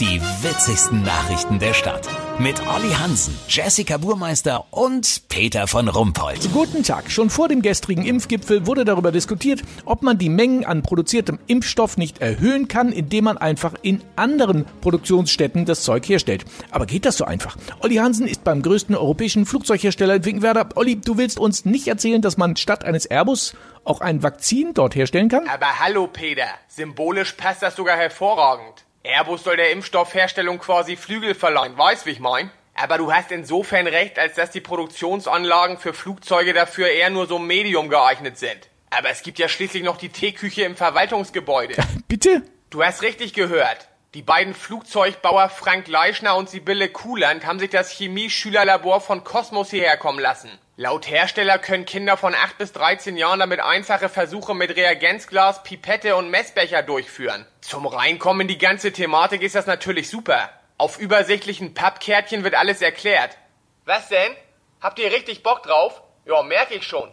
Die witzigsten Nachrichten der Stadt. Mit Olli Hansen, Jessica Burmeister und Peter von Rumpold. Guten Tag. Schon vor dem gestrigen Impfgipfel wurde darüber diskutiert, ob man die Mengen an produziertem Impfstoff nicht erhöhen kann, indem man einfach in anderen Produktionsstätten das Zeug herstellt. Aber geht das so einfach? Olli Hansen ist beim größten europäischen Flugzeughersteller in Winkenwerder. Olli, du willst uns nicht erzählen, dass man statt eines Airbus auch ein Vakzin dort herstellen kann? Aber hallo Peter, symbolisch passt das sogar hervorragend. Airbus soll der Impfstoffherstellung quasi Flügel verleihen, weißt wie ich mein? Aber du hast insofern recht, als dass die Produktionsanlagen für Flugzeuge dafür eher nur so medium geeignet sind. Aber es gibt ja schließlich noch die Teeküche im Verwaltungsgebäude. Bitte? Du hast richtig gehört. Die beiden Flugzeugbauer Frank Leischner und Sibylle Kuhland haben sich das Chemie-Schülerlabor von Cosmos hierher kommen lassen. Laut Hersteller können Kinder von 8 bis 13 Jahren damit einfache Versuche mit Reagenzglas, Pipette und Messbecher durchführen. Zum Reinkommen in die ganze Thematik ist das natürlich super. Auf übersichtlichen Pappkärtchen wird alles erklärt. Was denn? Habt ihr richtig Bock drauf? Ja, merke ich schon.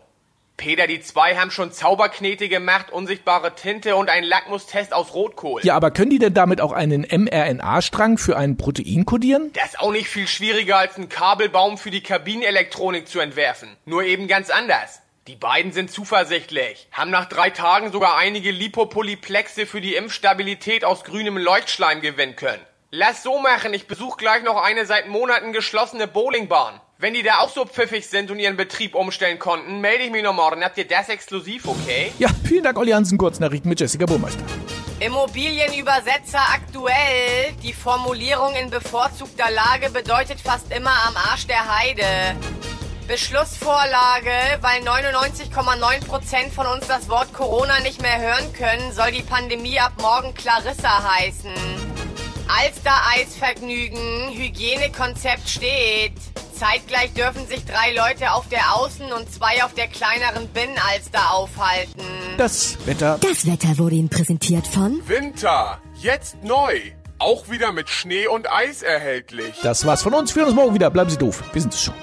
Peter, die zwei haben schon Zauberknete gemacht, unsichtbare Tinte und einen Lackmustest aus Rotkohl. Ja, aber können die denn damit auch einen mRNA-Strang für ein Protein kodieren? Das ist auch nicht viel schwieriger als einen Kabelbaum für die Kabinenelektronik zu entwerfen. Nur eben ganz anders. Die beiden sind zuversichtlich, haben nach drei Tagen sogar einige Lipopolyplexe für die Impfstabilität aus grünem Leuchtschleim gewinnen können. Lass so machen, ich besuche gleich noch eine seit Monaten geschlossene Bowlingbahn. Wenn die da auch so pfiffig sind und ihren Betrieb umstellen konnten, melde ich mich noch morgen. Habt ihr das exklusiv, okay? Ja, vielen Dank, Olli Hansen. Kurznachrichten mit Jessica Burmeister. Immobilienübersetzer aktuell. Die Formulierung in bevorzugter Lage bedeutet fast immer am Arsch der Heide. Beschlussvorlage, weil 99,9% von uns das Wort Corona nicht mehr hören können, soll die Pandemie ab morgen Clarissa heißen. Alster-Eisvergnügen, Hygienekonzept steht. Zeitgleich dürfen sich drei Leute auf der Außen- und zwei auf der kleineren Binnenalster aufhalten. Das Wetter. Das Wetter wurde Ihnen präsentiert von Winter, jetzt neu. Auch wieder mit Schnee und Eis erhältlich. Das war's von uns. Wir hören uns morgen wieder. Bleiben Sie doof. Wir sind es schon.